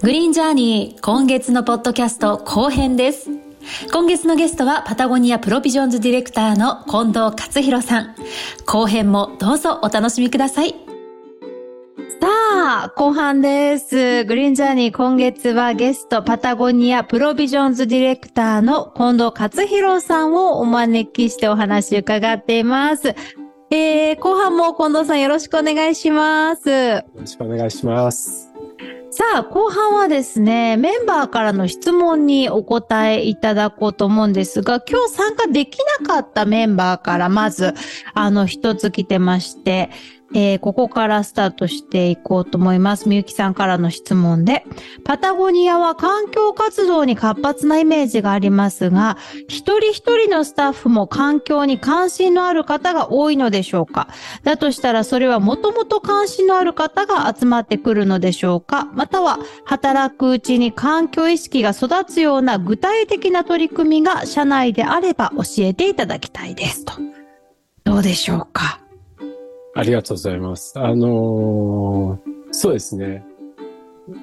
グリーンジャーニー今月のポッドキャスト後編です。今月のゲストはパタゴニアプロビジョンズディレクターの近藤克弘さん。後編もどうぞお楽しみください。さあ、後半です。グリーンジャーニー、今月はゲスト、パタゴニアプロビジョンズディレクターの近藤克弘さんをお招きしてお話伺っています。えー、後半も近藤さんよろしくお願いします。よろしくお願いします。さあ、後半はですね、メンバーからの質問にお答えいただこうと思うんですが、今日参加できなかったメンバーからまず、あの、一つ来てまして、えーここからスタートしていこうと思います。みゆきさんからの質問で、パタゴニアは環境活動に活発なイメージがありますが、一人一人のスタッフも環境に関心のある方が多いのでしょうか？だとしたらそれはもともと関心のある方が集まってくるのでしょうか？または働くうちに環境意識が育つような具体的な取り組みが社内であれば教えていただきたいですと。どうでしょうか？ありがとうございます。あのーそうですね。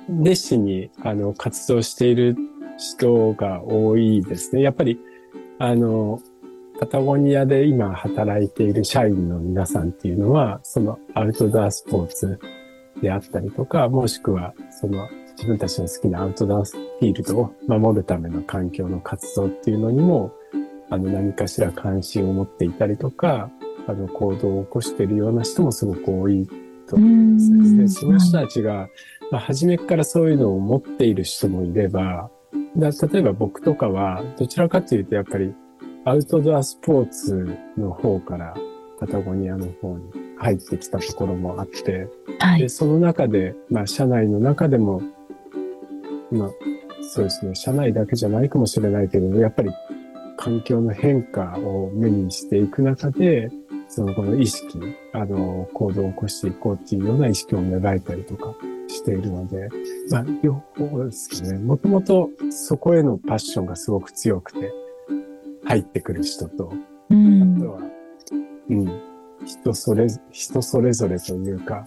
熱心に、あの、活動している人が多いですね。やっぱり、あの、パタゴニアで今働いている社員の皆さんっていうのは、そのアウトドアスポーツであったりとか、もしくは、その自分たちの好きなアウトドアフィールドを守るための環境の活動っていうのにも、あの、何かしら関心を持っていたりとか、あの、行動を起こしているような人もすごく多いと思います。でその人たちが、まあ、初めからそういうのを持っている人もいれば、だ例えば僕とかは、どちらかというとやっぱりアウトドアスポーツの方からパタゴニアの方に入ってきたところもあって、で、はい。その中で、まあ、社内の中でも、まあ、そうですね、社内だけじゃないかもしれないけど、やっぱり環境の変化を目にしていく中で、そのこの意識、あの、行動を起こしていこうっていうような意識を芽生えたりとかしているので、まあ、両方ですね。もともとそこへのパッションがすごく強くて、入ってくる人と、うあんとは、うん、人それ、人それぞれというか、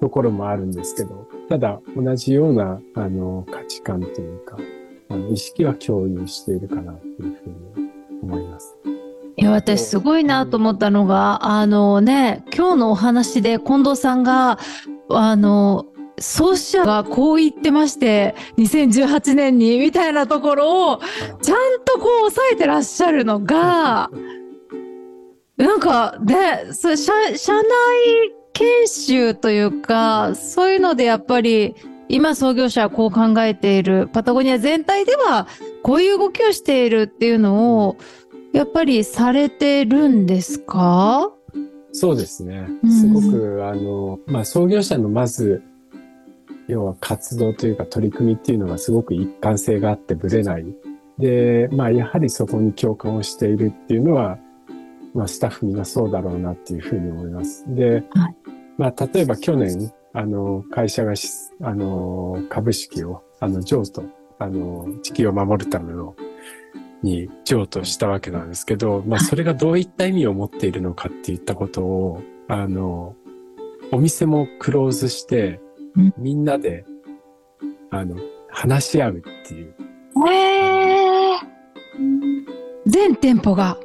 ところもあるんですけど、ただ同じような、あの、価値観というか、あの意識は共有しているかなというふうに思います。いや、私すごいなと思ったのが、あのね、今日のお話で近藤さんが、あの、創始者がこう言ってまして、2018年に、みたいなところを、ちゃんとこう抑えてらっしゃるのが、なんかね、それ社、社内研修というか、そういうのでやっぱり、今創業者はこう考えている、パタゴニア全体ではこういう動きをしているっていうのを、やっぱりされてるんですか？そうですねうん。すごく、あの、まあ、創業者のまず、要は活動というか取り組みっていうのがすごく一貫性があってぶれない。で、まあ、やはりそこに共感をしているっていうのは、まあ、スタッフみんなそうだろうなっていうふうに思います。で、はいまあ、例えば去年、あの、会社がし、あの、株式を、あの、譲渡、あの、地球を守るための、に譲渡したわけなんですけど、まあ、それがどういった意味を持っているのかっていったことを、あの、お店もクローズしてうん、みんなで、あの、話し合うっていう、へえ。全店舗が。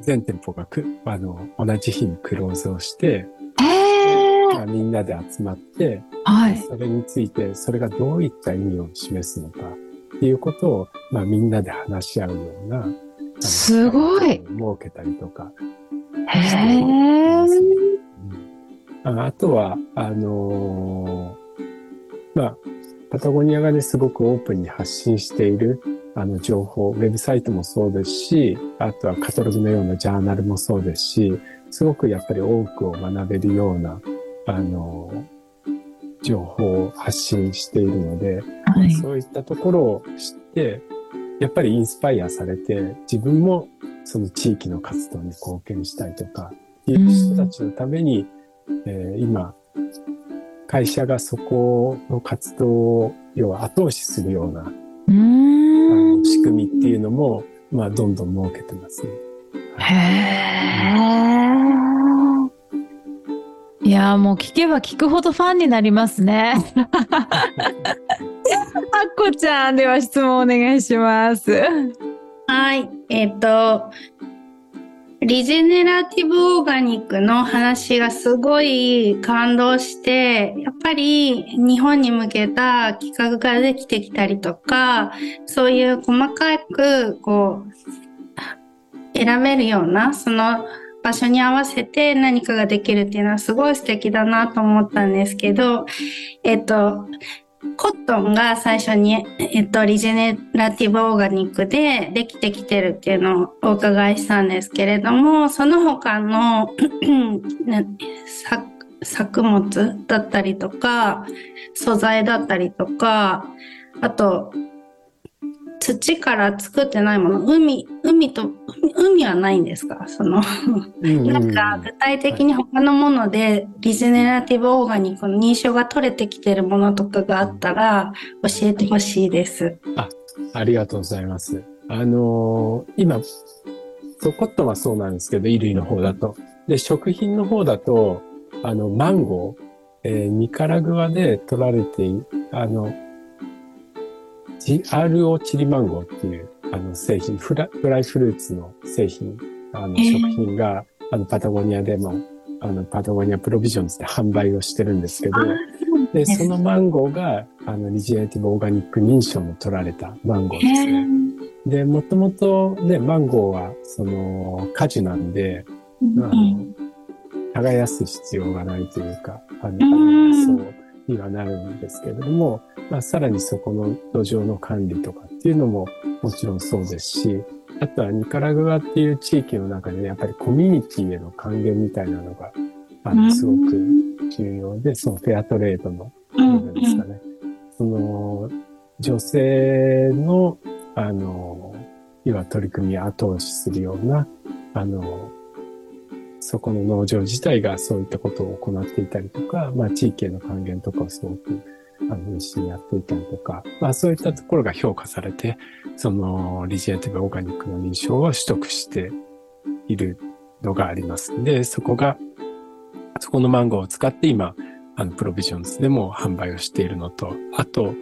全店舗がく、あの、同じ日にクローズをして、へえ。まあみんなで集まって、はい。それについて、それがどういった意味を示すのかっていうことを、まあみんなで話し合うような、すごい。設けたりとか、へえ。ああとは、あのーまあ、パタゴニアがね、すごくオープンに発信している、あの、情報、ウェブサイトもそうですし、あとはカタログのようなジャーナルもそうですし、すごくやっぱり多くを学べるような、あのー情報を発信しているので、はい。そういったところを知って、やっぱりインスパイアされて、自分もその地域の活動に貢献したいとか、いう人たちのために、えー今、会社がそこの活動を、要は後押しするような、うんの仕組みっていうのも、まあ、どんどん設けてますね。へー。いやーもう聞けば聞くほどファンになりますね。あっこちゃん、では質問お願いします。はい。えっ、と、リジェネラティブオーガニックの話がすごい感動して、やっぱり日本に向けた企画ができてきたりとか、そういう細かく、こう、選べるような、その場所に合わせて何かができるっていうのはすごい素敵だなと思ったんですけど、えっ、と、コットンが最初に、えっと、リジェネラティブオーガニックでできてきてるっていうのをお伺いしたんですけれども、その他の作物だったりとか、素材だったりとか、あと、土から作ってないもの、海、海と、海海はないんですか？その、うんなんか具体的に他のものでリジェネラティブオーガニックの認証が取れてきてるものとかがあったら教えてほしいです。ありがとうございます。あのー今、そうコットンはそうなんですけど、衣類の方だと。で、食品の方だと、あの、マンゴー、えーニカラグアで取られていあの、ジ RO チリマンゴーっていう、あの、製品、フラドライフルーツの製品、あの、えー。食品が、あの、パタゴニアでも、あの、パタゴニアプロビジョンズで販売をしてるんですけど、で、そのマンゴーが、あの、リジェネラティブオーガニック認証も取られたマンゴーですね。で、もともとね、マンゴーは、その、果樹なんで、あの、耕す必要がないというか、あの、ん。そうにはなるんですけれども、まあ、さらにそこの土壌の管理とかっていうのももちろんそうですし、あとはニカラグアっていう地域の中で、ね、やっぱりコミュニティへの還元みたいなのが、あの、うんすごく重要で、そのフェアトレードの部分ですかね。その、女性の、あの、要は取り組みを後押しするような、あの、そこの農場自体がそういったことを行っていたりとか、まあ地域への還元とかをすごく、あの、一緒にやっていたりとか、まあそういったところが評価されて、その、リジェネティブオーガニックの認証を取得しているのがあります。で、そこが、そこのマンゴーを使って今、あの、プロビジョンズでも販売をしているのと、あと、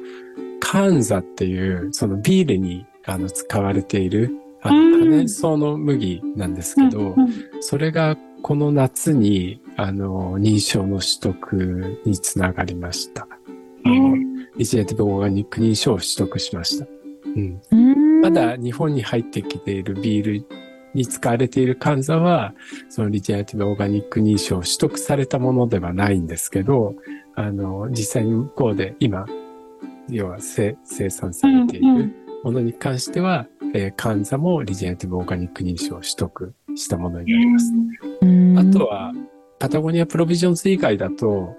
カーンザっていう、そのビールに、あの、使われている、あうんの、多年草の麦なんですけど、それがこの夏に、あの、認証の取得につながりました。あの、リジェネティブオーガニック認証を取得しました。うん。まだ日本に入ってきているビールに使われているカンザは、そのリジェネティブオーガニック認証を取得されたものではないんですけど、あの、実際に向こうで今、要は生生産されているものに関しては、えーカンザもリジェネティブオーガニック認証を取得したものになります。あとは、パタゴニアプロビジョンズ以外だと、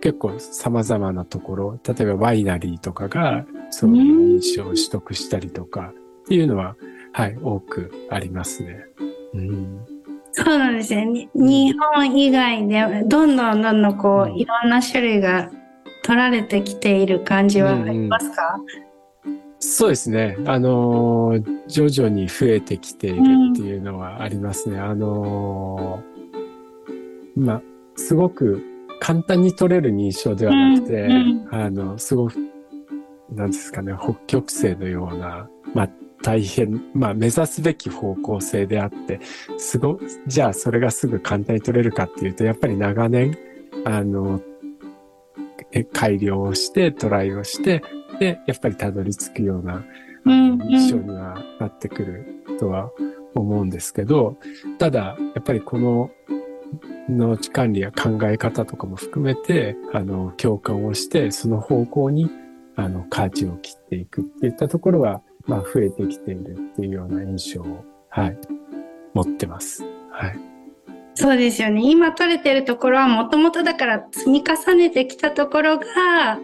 結構様々なところ、例えばワイナリーとかが、そういう認証を取得したりとかっていうのは、はい、多くありますね。うん。そうなんですね。に日本以外でどんどんどんどんこうんういろんな種類が取られてきている感じはありますか、そうですね。あのー徐々に増えてきているっていうのはありますね。あのーまあ、すごく簡単に取れる認証ではなくて、うんあの、すごく、なんですかね、北極星のような、まあ、大変、まあ、目指すべき方向性であって、すご、じゃあそれがすぐ簡単に取れるかっていうと、やっぱり長年、あの、え改良をして、トライをして、で、やっぱりたどり着くような、あうんの印象にはなってくるとは思うんですけど、ただ、やっぱりこの農地管理や考え方とかも含めて、あの、共感をして、その方向に、あの、舵を切っていくっていったところは、まあ、増えてきているっていうような印象を、はい、持ってます。はい。そうですよね。今取れてるところはもともとだから積み重ねてきたところが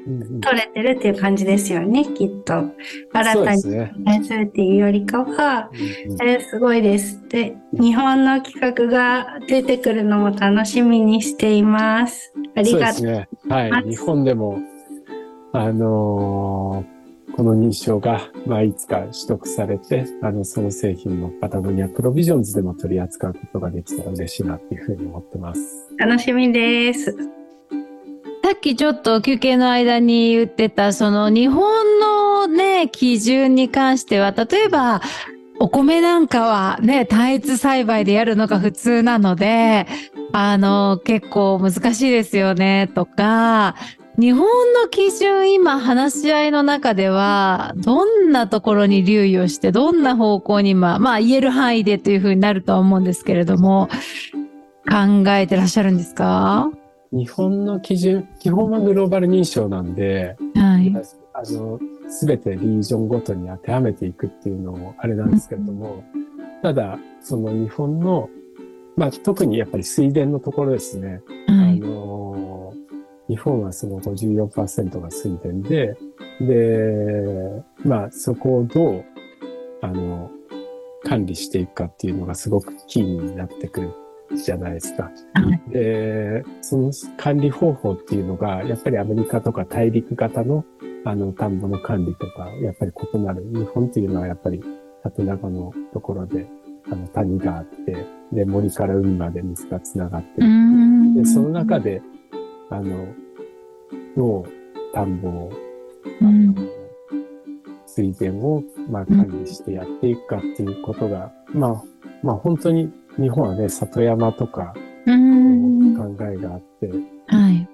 うんうん取れてるっていう感じですよね、きっと。新たに。対するっていうよりかは、うんうんえーすごいです。で、日本の企画が出てくるのも楽しみにしています。ありそうでがとう。すね。はい。あ日本でも、あのーこの認証が、まあ、いつか取得されて、あの、その製品のパタゴニアプロビジョンズでも取り扱うことができたら嬉しいなっていうふうに思ってます。楽しみです。さっきちょっと休憩の間に言ってた、その日本のね、基準に関しては、例えば、お米なんかはね、単一栽培でやるのが普通なので、あの、結構難しいですよね、とか、日本の基準、今話し合いの中では、どんなところに留意をして、どんな方向にまあ、まあ言える範囲でというふうになるとは思うんですけれども、考えてらっしゃるんですか？日本の基準、基本はグローバル認証なんで、はい。あの、すべてリージョンごとに当てはめていくっていうのもあれなんですけれども、ただ、その日本の、まあ、特にやっぱり水田のところですね。はい。あの日本はその54%が水田で、で、まあそこをどう、あの、管理していくかっていうのがすごくキーになってくるじゃないですか。はいで、その管理方法っていうのが、やっぱりアメリカとか大陸型の、あの、田んぼの管理とか、やっぱり異なる。日本っていうのはやっぱり縦長のところで、あの、谷があって、で、森から海まで水が繋がってうるんで、その中で、あの、どう田ん。ぼを、うん水田を、まあ、管理してやっていくかっていうことが、まあ、まあ、本当に日本はね、里山とか、うん。考えがあって、はい。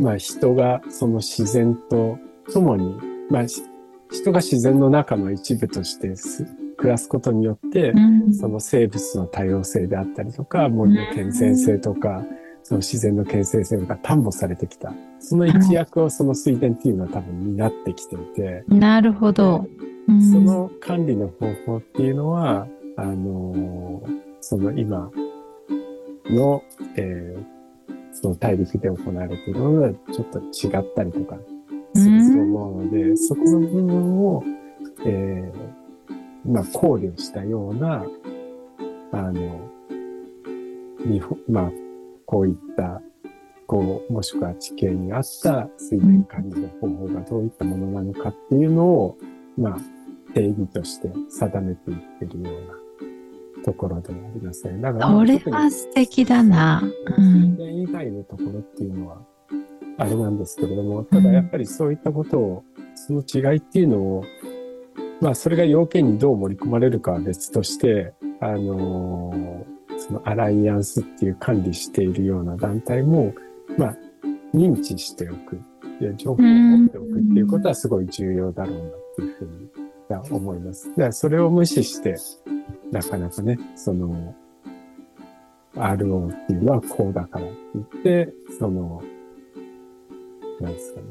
まあ、人がその自然と共に、まあ、し人が自然の中の一部としてす暮らすことによって、うん。その生物の多様性であったりとか、森の健全性とか、その自然の健全性が担保されてきた。その一役をその水田っていうのは多分担ってきていて、なるほど。うんその管理の方法っていうのは、あのーその今の、えーその大陸で行われているのはちょっと違ったりとかすると思うので、そこの部分を、えーまあ、考慮したような、あの、日本、まあ、こういった、こう、もしくは地形に合った水田管理の方法がどういったものなのかっていうのを、まあ、定義として定めていってるようなところではありますね。だから、それは素敵だな。うん水田以外のところっていうのは、あれなんですけれども、ただやっぱりそういったことを、その違いっていうのを、まあそれが要件にどう盛り込まれるかは別として、あのーそのアライアンスっていう管理しているような団体も、まあ認知しておく。で情報を持っておくっていうことはすごい重要だろうなっていうふうには思います。だからそれを無視して、なかなかね、その、RO っていうのはこうだからって言って、その、なんですかね、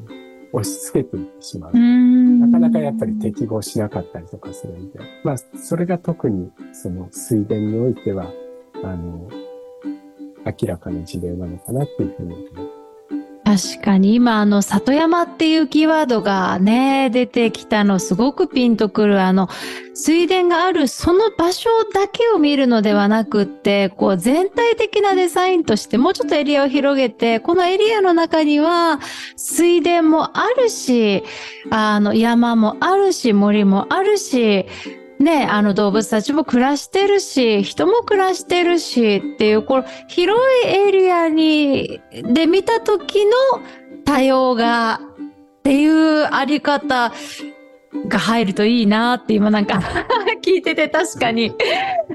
押し付けていってしまう。うんなかなかやっぱり適合しなかったりとかするんで、まあ、それが特に、その水田においては、あの、明らかな事例なのかなっていうふうに思います。確かに今あの里山っていうキーワードがね出てきたのすごくピンとくるあの水田があるその場所だけを見るのではなくってこう全体的なデザインとしてもうちょっとエリアを広げてこのエリアの中には水田もあるしあの山もあるし森もあるしね、あの動物たちも暮らしてるし、人も暮らしてるしっていう、この広いエリアに、で見た時の多様がっていうあり方が入るといいなって今なんか 聞いてて確かに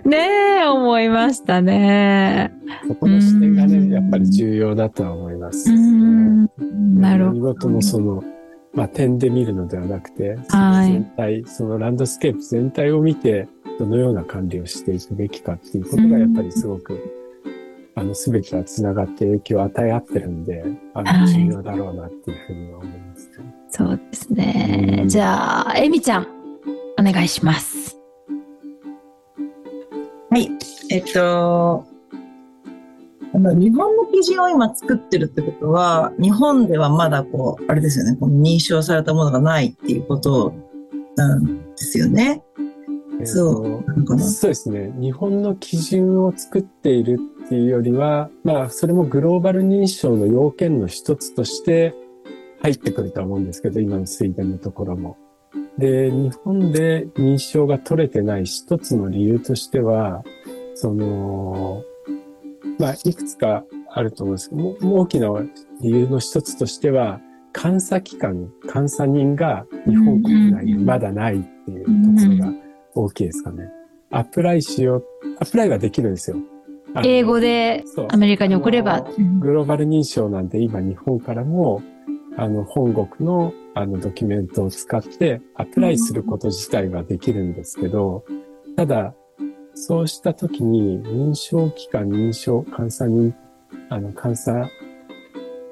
ねえ思いましたね。そこの視点がうんね、やっぱり重要だとは思います。うんなるほ見事のその、まあ、点で見るのではなくて、はいその全体、そのランドスケープ全体を見て、どのような管理をしていくべきかっていうことが、やっぱりすごく、あの、すべては繋がって影響を与え合ってるんで、あの、はい重要だろうなっていうふうには思いますね。そうですね。うんじゃあ、エミちゃん、お願いします。はい。えっと、あの日本の基準を今作ってるってことは、日本ではまだこう、あれですよね、この認証されたものがないっていうことなんですよね。そう。そうですね。日本の基準を作っているっていうよりは、まあ、それもグローバル認証の要件の一つとして入ってくるとは思うんですけど、今の水田のところも。で、日本で認証が取れてない一つの理由としては、その、まあ、いくつかあると思うんですけど、大きな理由の一つとしては、監査機関、監査人が日本国内にまだないっていうところが大きいですかね。アプライしよう、アプライはできるんですよ。英語でアメリカに送ればグローバル認証なんで今日本からも、あの、本国のあのドキュメントを使ってアプライすること自体はできるんですけど、ただ、そうしたときに認証機関、認証監査人、あの、監査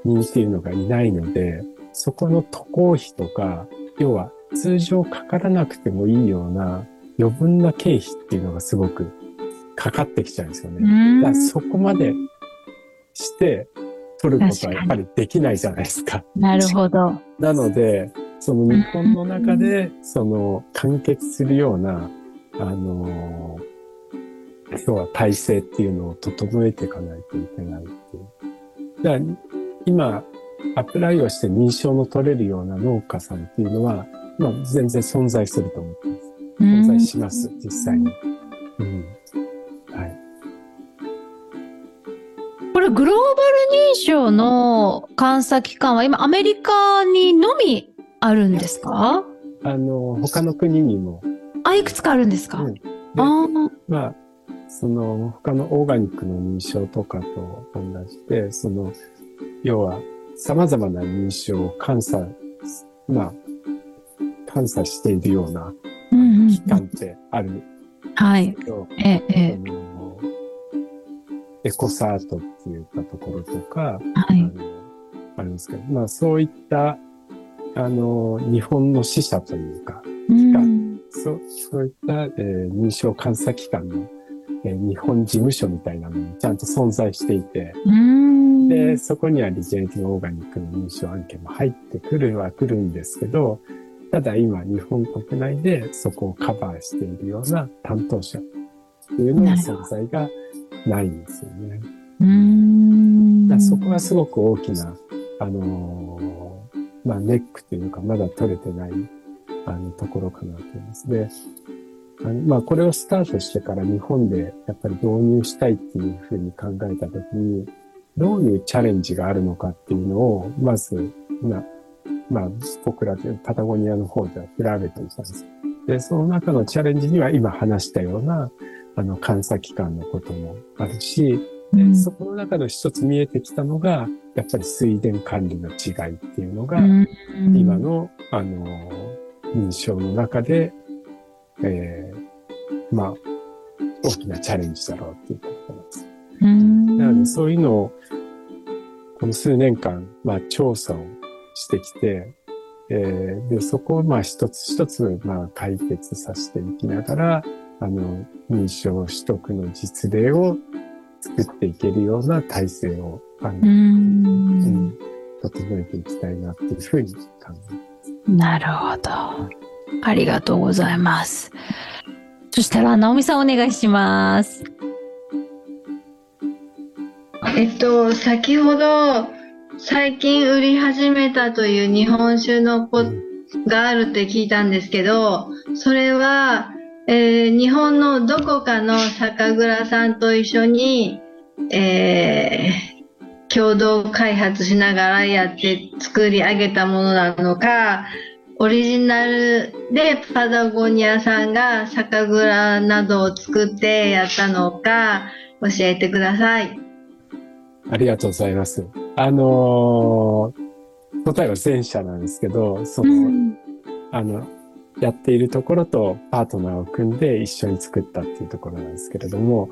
人っていうのがいないので、そこの渡航費とか、要は通常かからなくてもいいような余分な経費っていうのがすごくかかってきちゃうんですよね。うんだからそこまでして取ることはやっぱりできないじゃないですか。なるほど。なので、その日本の中で、その完結するような、あの、要は体制っていうのを整えていかないといけないっていう。だから今、アプライをして認証の取れるような農家さんっていうのは、まあ全然存在すると思ってます。存在します、実際に。うん。はい。これグローバル認証の監査機関は今アメリカにのみあるんですか？あの、他の国にも、あ、いくつかあるんですか、うんあーまあ、その他のオーガニックの認証とかと同じで、その、要は様々な認証を監査、まあ、監査しているような機関ってあるはい。けど、ええ、エコサートっていうかところとか、え、はい。あのあるんですけど、まあそういった、あの、日本の支社というか、うんそう、そういった、えー認証監査機関の、えー日本事務所みたいなのもちゃんと存在していて、うんで、そこにはリジェネティブオーガニックの認証案件も入ってくるは来るんですけど、ただ今日本国内でそこをカバーしているような担当者っていうのの存在がないんですよね。うんだそこはすごく大きな、あのーまあ、ネックというか、まだ取れてない、あの、ところかなと思います。で、あのまあ、これをスタートしてから日本でやっぱり導入したいっていうふうに考えたときに、どういうチャレンジがあるのかっていうのを、まず、まあ、まあ、僕らでパタゴニアの方では調べていたんです。で、その中のチャレンジには今話したような、あの、監査機関のこともあるし、で、そこの中の一つ見えてきたのが、やっぱり水田管理の違いっていうのが、今の、あの、認証の中で、えーまあ、大きなチャレンジだろうっていうことなんです。うんなので、そういうのを、この数年間、まあ、調査をしてきて、えーで、そこをまあ一つ一つまあ解決させていきながら、あの、認証取得の実例を作っていけるような体制を、あの、ううんん整えていきたいなっていうふうに考えなるほど。ありがとうございます。そしたら、直美さんお願いします。えっと、先ほど、最近売り始めたという日本酒のポがあるって聞いたんですけど、それは、えー日本のどこかの酒蔵さんと一緒に、えー共同開発しながらやって作り上げたものなのか、オリジナルでパタゴニアさんが酒蔵などを作ってやったのか教えてください。ありがとうございます。あのー答えは前者なんですけど、その、あの、やっているところとパートナーを組んで一緒に作ったっていうところなんですけれども、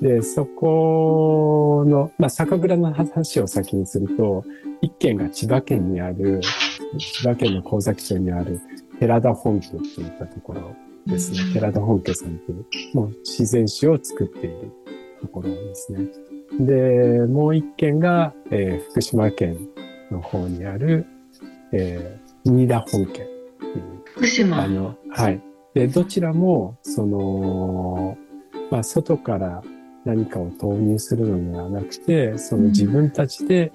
で、そこの、まあ、酒蔵の話を先にすると、一軒が千葉県にある、千葉県の神崎町にある寺田本家っていったところですね。寺田本家さんっていう、もう自然酒を作っているところですね。で、もう一軒が、えー福島県の方にある、えー新田本家っていう福島あの、はい。で、どちらも、その、まあ、外から何かを投入するのではなくて、その自分たちで、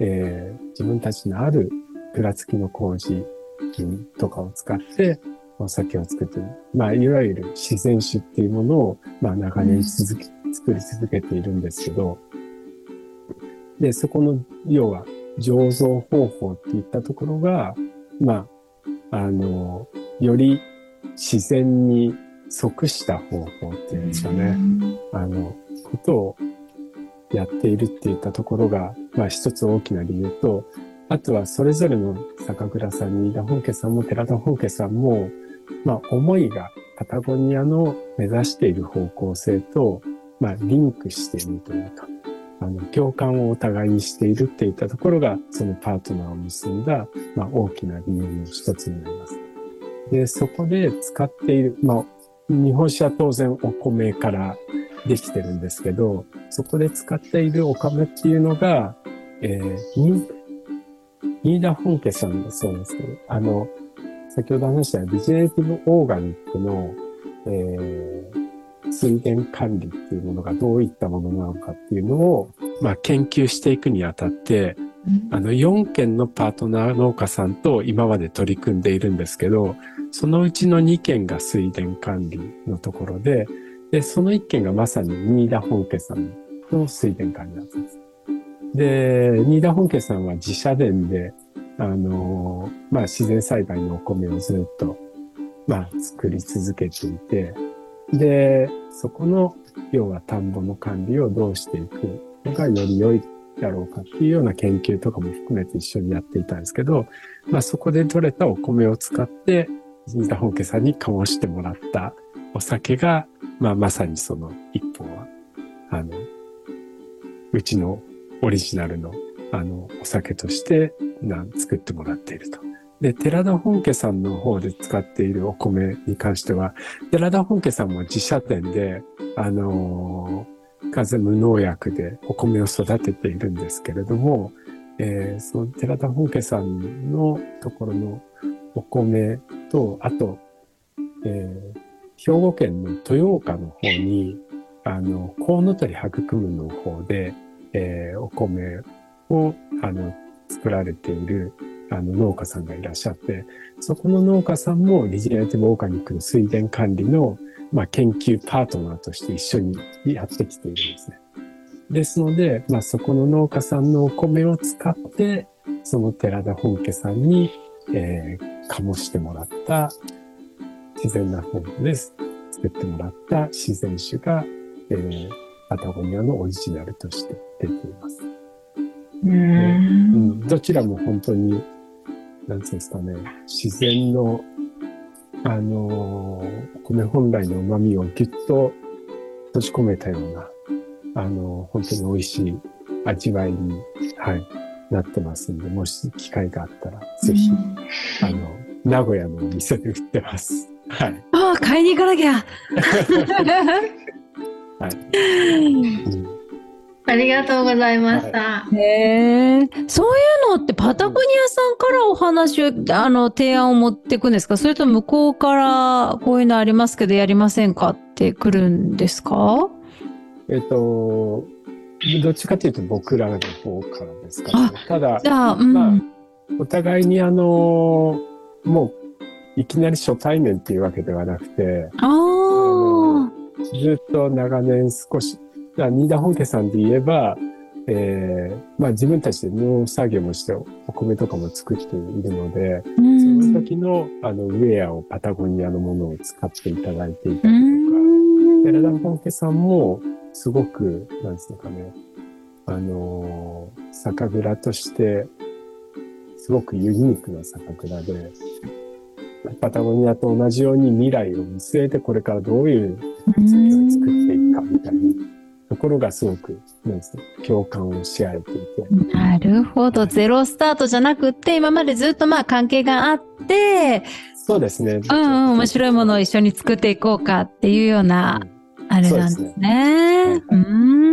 えー自分たちのある蔵付きの麹菌とかを使って、お酒を作っている。まあ、いわゆる自然酒っていうものを、まあ、長年続き、作り続けているんですけど、で、そこの、要は、醸造方法っていったところが、まあ、あの、より自然に即した方法っていうんですかね。あの、ことをやっているっていったところが、まあ一つ大きな理由と、あとはそれぞれの酒蔵さん、新田本家さんも寺田本家さんも、まあ思いがパタゴニアの目指している方向性と、まあリンクしているというか、あの、共感をお互いにしているっていったところが、そのパートナーを結んだ、まあ大きな理由の一つになります。で、そこで使っている、まあ、日本酒は当然お米からできてるんですけど、そこで使っているお米っていうのが、えー、に新田本家さんだそうですけど、あの、先ほど話したリジェネティブオーガニックの、えー、水田管理っていうものがどういったものなのかっていうのを、まあ、研究していくにあたって、あの、4件のパートナー農家さんと今まで取り組んでいるんですけど、そのうちの2件が水田管理のところで、で、その1件がまさに新田本家さんの水田管理だったんです。で、新田本家さんは自社田で、あの、まあ、自然栽培のお米をずっと、まあ、作り続けていて、で、そこの、要は田んぼの管理をどうしていくのがより良いだろうかっていうような研究とかも含めて一緒にやっていたんですけど、まあそこで取れたお米を使って、新田本家さんに醸してもらったお酒が、まあまさにその一本は、あの、うちのオリジナルの、あの、お酒としてな作ってもらっていると。で、寺田本家さんの方で使っているお米に関しては、寺田本家さんも自社店で、あのー風無農薬でお米を育てているんですけれども、えーその寺田本家さんのところのお米と、あと、えー兵庫県の豊岡の方に、あの、コウノトリ育むの方で、えーお米を、あの、作られている、あの、農家さんがいらっしゃって、そこの農家さんもリジェネラティブオーガニックの水田管理の、まあ、研究パートナーとして一緒にやってきているんですね。ですので、まあ、そこの農家さんのお米を使って、その寺田本家さんに、えー、醸してもらった自然な方法です。作ってもらった自然酒が、えー、パタゴニアのオリジナルとして出ています。ううんん、どちらも本当に、なんていうんですかね、自然の、あのーお米本来の旨味をぎゅっと閉じ込めたような、あのー本当に美味しい味わいに、はい、なってますんで、もし機会があったら、ぜひ、あの、名古屋のお店で売ってます。はい。ああ、買いに行かなきゃ。うんありがとうございました。へえ。そういうのってパタゴニアさんからお話を、あの、提案を持っていくんですか？それと向こうからこういうのありますけどやりませんかって来るんですか？えっと、どっちかというと僕らの方からですかね。ただ、じゃあ、うん。まあお互いにあの、もう、いきなり初対面っていうわけではなくて、ああ。ずっと長年少し、新田本家さんで言えば、えーまあ自分たちで農作業もしてお米とかも作っているので、その時のあのウェアをパタゴニアのものを使っていただいていたりとか、寺田本家さんもすごく、なんですかね、あのー酒蔵として、すごくユニークな酒蔵で、パタゴニアと同じように未来を見据えてこれからどういう酒を作っていくかみたいなところがすごく、なんですか、共感をし合えていて、なるほど。ゼロスタートじゃなくって、今までずっとまあ関係があって、そうですね。うんうん、面白いものを一緒に作っていこうかっていうような、あれなんですね。うーん。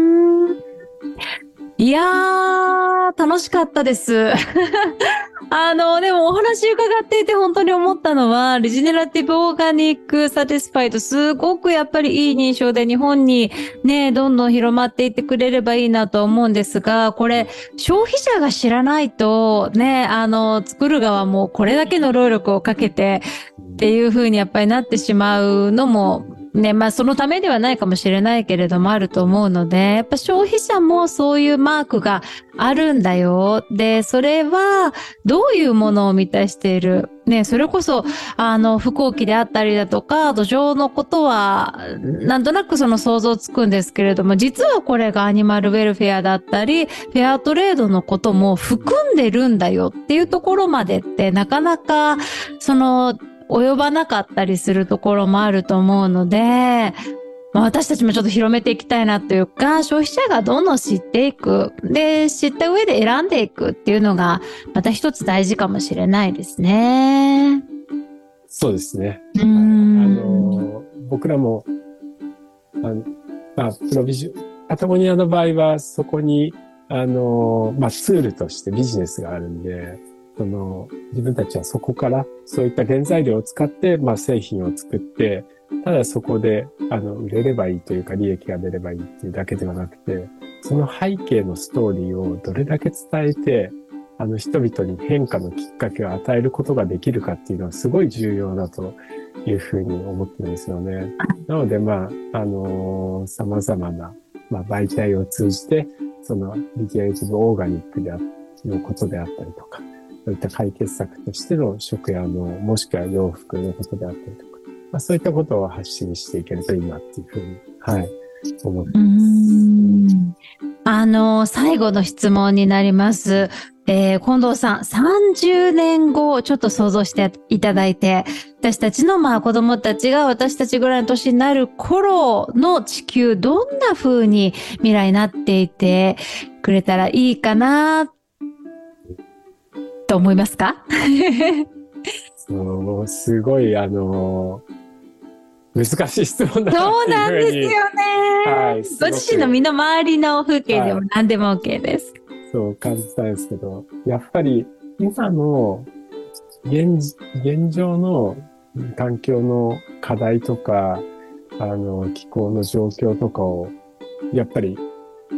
楽しかったです。あの、でもお話伺っていて本当に思ったのは、リジネラティブオーガニックサティスファイド、すごくやっぱりいい認証で日本にね、どんどん広まっていってくれればいいなと思うんですが、これ、消費者が知らないと、ね、あの、作る側もこれだけの労力をかけてっていう風にやっぱりなってしまうのも、ね、まあそのためではないかもしれないけれどもあると思うので、やっぱ消費者もそういうマークがあるんだよ。で、それはどういうものを満たしている？ね、それこそ、あの、不幸期であったりだとか、土壌のことは、なんとなくその想像つくんですけれども、実はこれがアニマルウェルフェアだったり、フェアトレードのことも含んでるんだよっていうところまでって、なかなか、その、及ばなかったりするところもあると思うので、まあ、私たちもちょっと広めていきたいなというか、消費者がどんどん知っていく。で、知った上で選んでいくっていうのが、また一つ大事かもしれないですね。そうですね。あん。の、僕らも、あのまあ、プロビジョン、パタゴニアの場合は、そこに、あの、まあ、ツールとしてビジネスがあるんで、その、自分たちはそこから、そういった原材料を使って、まあ、製品を作って、ただそこで、あの、売れればいいというか、利益が出ればいいっていうだけではなくて、その背景のストーリーをどれだけ伝えて、あの、人々に変化のきっかけを与えることができるかっていうのはすごい重要だというふうに思ってるんですよね。なので、まあ、あのー様々な、まあ、媒体を通じて、その、リゲーティブオーガニックであのことであったりとか、そういった解決策としての食やの、もしくは洋服のことであったりとか、まあ、そういったことを発信していけるといいなっていうふうに、はい、思ってます。あの、最後の質問になります。えー近藤さん、30年後、ちょっと想像していただいて、私たちのまあ子供たちが私たちぐらいの年になる頃の地球、どんな風に未来になっていてくれたらいいかな、と思いますか？そう、すごい、あのー難しい質問だなそうなんですよ。ね。はいすご自身の身の回りの風景でも何でも OK です。そう感じたんですけど、やっぱり今の現現状の環境の課題とか、あの、気候の状況とかを、やっぱり、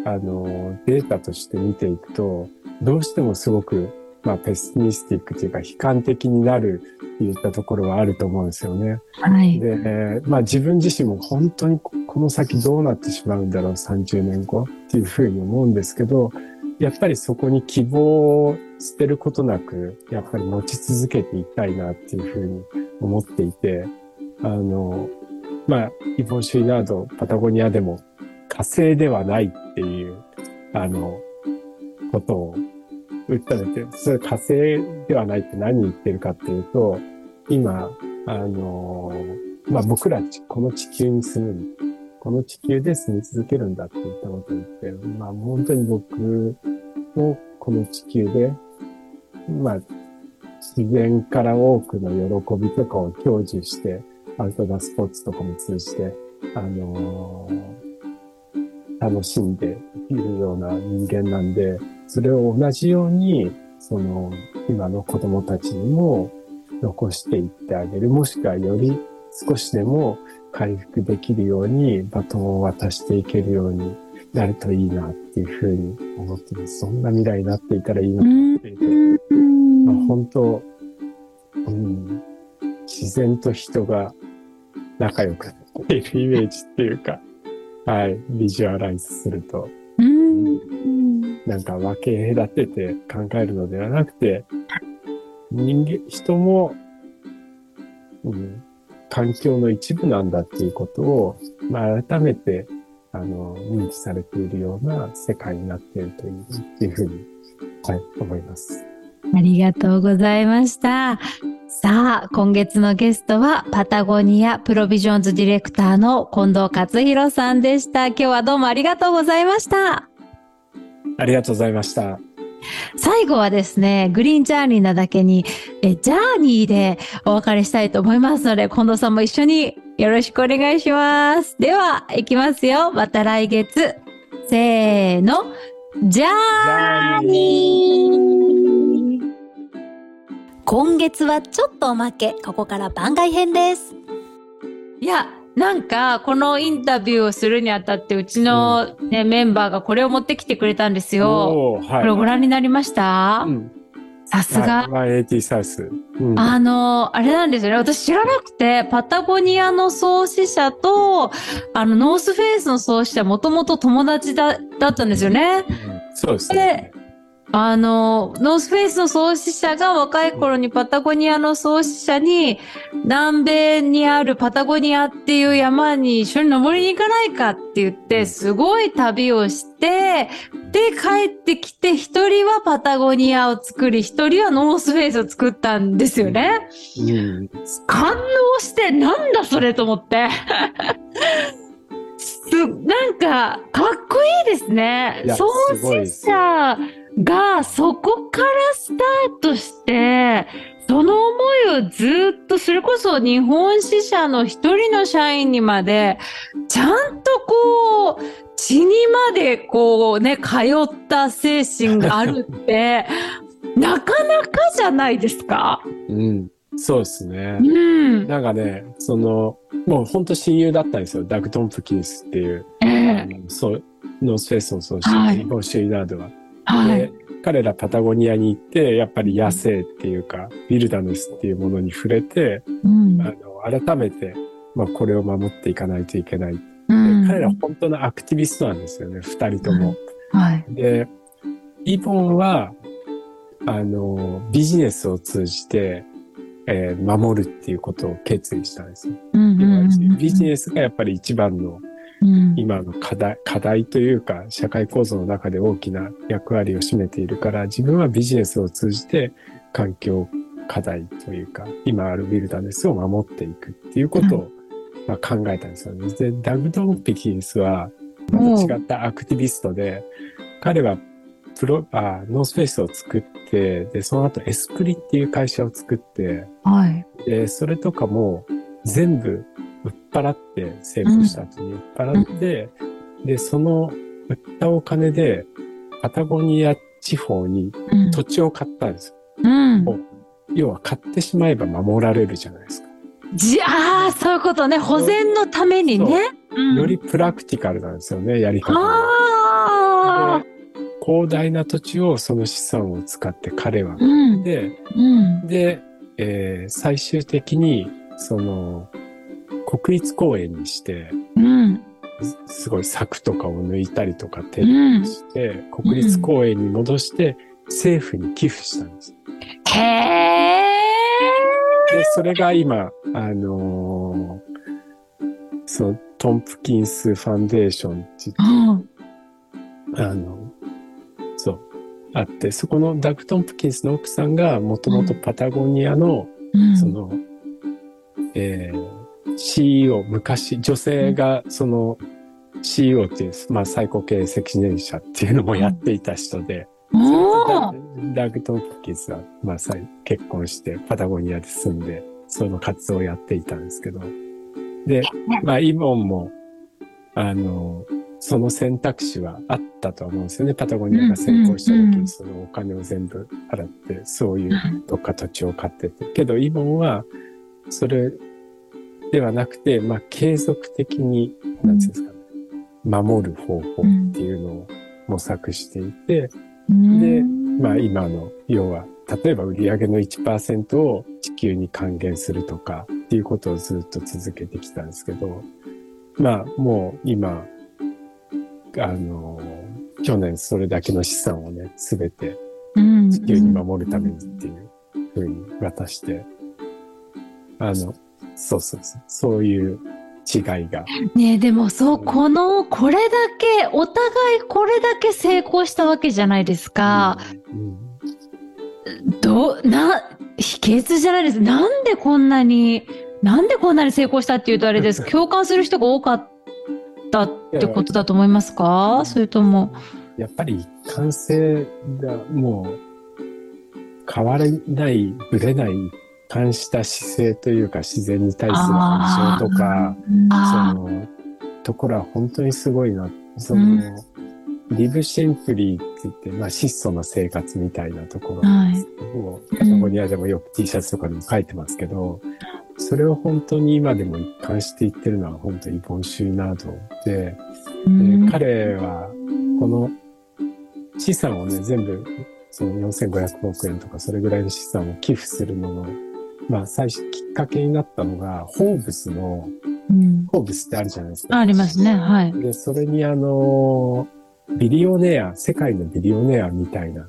あの、データとして見ていくと、どうしてもすごく、まあ、ペスミスティックというか、悲観的になるっていったところはあると思うんですよね。はい。で、えーまあ自分自身も本当にここの先どうなってしまうんだろう、30年後っていうふうに思うんですけど、やっぱりそこに希望を捨てることなく、やっぱり持ち続けていきたいなっていうふうに思っていて、あの、まあ、イボンシュイナード、パタゴニアでも火星ではないっていう、あの、ことを訴えて、それ火星ではないって何言ってるかっていうと、今、あのまあ、僕らこの地球に住む、この地球で住み続けるんだって言ったことを言って、まあ、本当に僕もこの地球で、まあ、自然から多くの喜びとかを享受して、アウトドアスポーツとかも通じて、あの楽しんでいるような人間なんで、それを同じように、その、今の子供たちにも残していってあげる、もしくはより少しでも回復できるようにバトンを渡していけるようになるといいなっていうふうに思ってます。そんな未来になっていたらいいなと思っていて、まあ、本当、うん、自然と人が仲良くなっているイメージっていうか、はい、ビジュアライズすると、うんなんか分け隔てて考えるのではなくて、人間、人も、うん、環境の一部なんだっていうことを、まあ、改めて、あの、認知されているような世界になっているといいっていうふうに、はい、思います。ありがとうございました。さあ、今月のゲストはパタゴニアプロビジョンズディレクターの近藤克弘さんでした。今日はどうもありがとうございました。ありがとうございました。最後はですね、グリーンジャーニーなだけに、え、ジャーニーでお別れしたいと思いますので、近藤さんも一緒によろしくお願いします。では、いきますよ。また来月。せーの。ジャーニー今月はちょっとおまけ。ここから番外編です。いや、なんか、このインタビューをするにあたって、うちの、ねメンバーがこれを持ってきてくれたんですよ。はい。これご覧になりました？うん。さすが。はい180サウス。うん。あの、あれなんですよね。私知らなくて、パタゴニアの創始者と、あの、ノースフェイスの創始者、もともと友達だ、だったんですよね。そうですね。あの、ノースフェイスの創始者が若い頃にパタゴニアの創始者に、南米にあるパタゴニアっていう山に一緒に登りに行かないかって言って、すごい旅をして、で、帰ってきて、一人はパタゴニアを作り、一人はノースフェイスを作ったんですよね。うん。感動して、なんだそれと思って。すなんか、かっこいいですね創始す者がそこからスタートして、その思いをずっと、それこそ日本支社の一人の社員にまで、ちゃんとこう、血にまでこうね、通った精神があるって、なかなかじゃないですか？うん。そうですねう。ん。なんかね、その、もう本当親友だったんですよ。ダグ・トンプキンスっていう、えあえのそう、ノースフェイスの創始はい者、日本シュイナードは。はいで。彼らパタゴニアに行って、やっぱり野生っていうか、ウィルダネスっていうものに触れて、うんあの、改めて、まあ、これを守っていかないといけない。でうん彼ら本当のアクティビストなんですよね、二人とも。はい。で、イボンは、あの、ビジネスを通じて、えー守るっていうことを決意したんですよ。うんビジネスがやっぱり一番のうん今の課題、課題というか、社会構造の中で大きな役割を占めているから、自分はビジネスを通じて環境課題というか、今あるウィルダネスを守っていくっていうことを、まあ、考えたんですよね。で、ダグ・ドンピキンスは、また違ったアクティビストで、彼はプロ、あ、ノースフェイスを作って、で、その後エスプリっていう会社を作って、はい。で、それとかも全部払って、成功した後に売っ払って、で、その売ったお金で、パタゴニア地方にうん土地を買ったんですよ。うん。要は買ってしまえば守られるじゃないですか。じゃあ、そういうことね。保全のためにね。うんよりプラクティカルなんですよね、やり方が。ああ。で広大な土地をその資産を使って彼はうん。で、うん。で、えー最終的に、その、国立公園にして、うん。すすごい柵とかを抜いたりとか手入して、国立公園に戻して、政府に寄付したんです。へえ。で、それが今、あのーそのトンプキンスファンデーションって言ってうん。あの、そう、あって、そこのダグ・トンプキンスの奥さんが、もともとパタゴニアの、うんその、えー CEO、昔、女性がその CEO っていう、まあ最高経営責任者っていうのもやっていた人で、ダグ・トンプキンスは、まあ再結婚してパタゴニアで住んで、その活動をやっていたんですけど、で、まあイボンも、あの、その選択肢はあったとは思うんですよね。パタゴニアが成功した時にそのお金を全部払って、そういうどっか土地を買ってて。けど、イボンは、それではなくて、まあ、継続的に、なんていうんですかね、守る方法っていうのを模索していて、でまあ、今の、要は、例えば売上の1%を地球に還元するとかっていうことをずっと続けてきたんですけど、まあ、もう今、あの、去年それだけの資産をね、すべてうん。地球に守るためにっていうふうに渡して、あの、そうそうそう、そういう違いが。ねえ、でもそう、この、これだけ、お互いこれだけ成功したわけじゃないですか。うんどう、な、秘訣じゃないです。なんでこんなに、なんでこんなに成功したっていうとあれです。共感する人が多かったってことだと思いますか？それとも。やっぱり一貫性がもう変わらない、ぶれない、一貫した姿勢というか自然に対する愛情とか、あそのところは本当にすごいな。その、リブシンプリーって言って、まあ質素な生活みたいなところなんです。けども、パタゴニアでもよく T シャツとかでも書いてますけど、それを本当に今でも一貫して言ってるのは本当にボンシュイナードで、うん。で彼はこの資産をね、全部その4500億円とかそれぐらいの資産を寄付するのの、まあ最初きっかけになったのが、ホーブスの、うんホーブスってあるじゃないですか。ありますね。はい。で、それにあの、ビリオネア、世界のビリオネアみたいな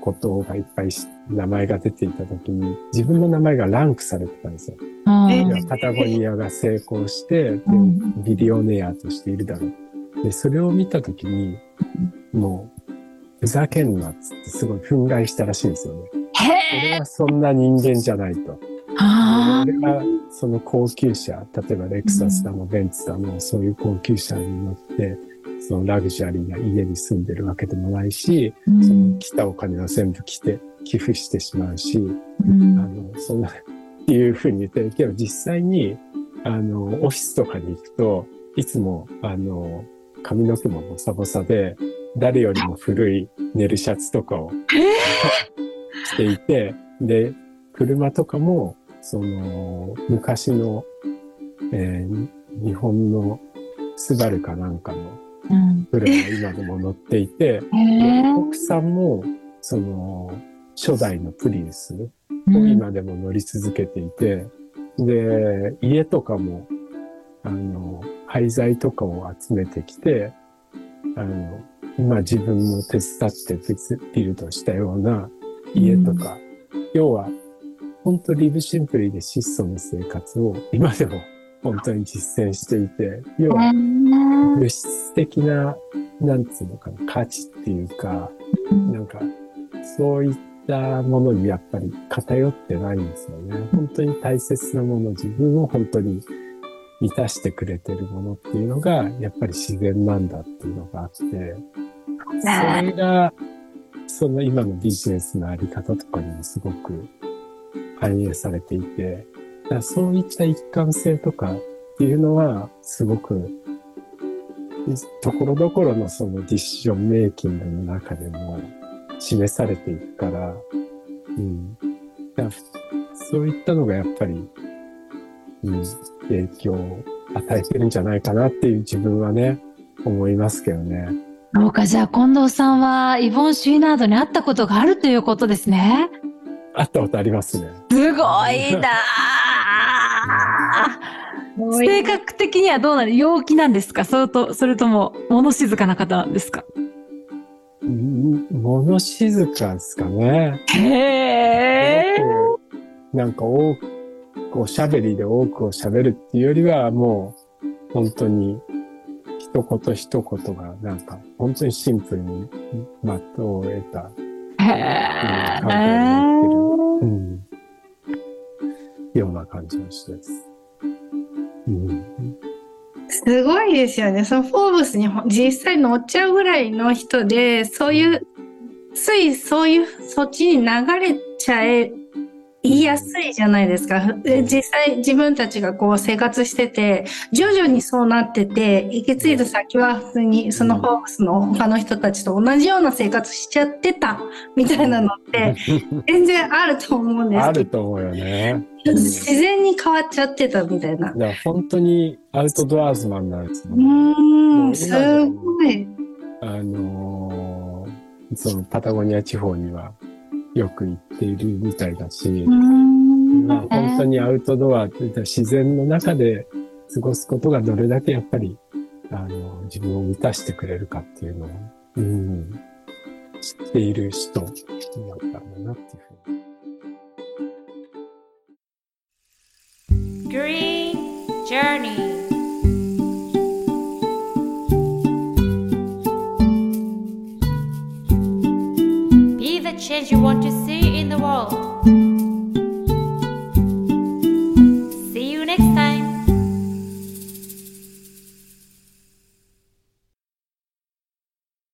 ことがいっぱいし名前が出ていたときに、自分の名前がランクされてたんですよ。パタゴニアが成功して、でうんビリオネアとしているだろう。で、それを見たときに、もう、ふざけんなっつってすごい憤慨したらしいんですよね。へ俺はそんな人間じゃないと。あ俺はその高級車、例えばレクサスだの、ベンツだの、そういう高級車に乗って、そのラグジュアリーな家に住んでるわけでもないし、ーその来たお金は全部来て寄付してしまうし、うん。あの、そんな、っていうふうに言ってるけど、実際に、あの、オフィスとかに行くと、いつも、あの、髪の毛もボサボサで、誰よりも古い寝るシャツとかを着ていて、で、車とかも、その、昔の、えー日本のスバルかなんかのうん。車が今でも乗っていて、へー。奥さんも、その、初代のプリウスをうん。今でも乗り続けていて、で、家とかも、あの、廃材とかを集めてきて、あの、今自分も手伝って別ビルドしたような家とか、要は、本当リブシンプリーで質素な生活を今でも本当に実践していて、要は物質的な、なんつうのかな、価値っていうか、なんか、そういったものにやっぱり偏ってないんですよね。本当に大切なもの、自分を本当に満たしてくれてるものっていうのが、やっぱり自然なんだっていうのがあって、それが、その今のビジネスのあり方とかにもすごく反映されていて、だそういった一貫性とかっていうのは、すごくところどころのそのディッションメイキングの中でも示されていくから、うん。だそういったのがやっぱり、うん、影響を与えてるんじゃないかなっていう自分はね、思いますけどね。そうか、じゃあ近藤さんはイボン・シュイナードに会ったことがあるということですね。会ったことありますね。すごいなあ性格的にはどうなの陽気なんですか？それと、それとも物静かな方なんですか？うん物静かですかね。へえ。なんか多く、おしゃべりで多くをしゃべるっていうよりは、もう、本当に、一言一言が、なんか、本当にシンプルに、的を得た、えになってる、うん、ような感じの人です。うん、すごいですよね。そのフォーブスにほ実際乗っちゃうぐらいの人で、そういう、ついそういう、そっちに流れちゃえ、言いやすいじゃないですか。で実際自分たちがこう生活してて、徐々にそうなってて、行き着いた先は普通にそのフォーブスの他の人たちと同じような生活しちゃってたみたいなのって全然あると思うんですあけど、ると思うよね。自然に変わっちゃってたみたいな。だから本当にアウトドアーズマンなんですようーん、すごい。あのーそのパタゴニア地方にはよく行っているみたいだし、まあ、本当にアウトドア自然の中で過ごすことがどれだけやっぱり、あの、自分を満たしてくれるかっていうのを、うん、知っている人だったんだなっていうふうに。Green Journey. change you want to see in the world.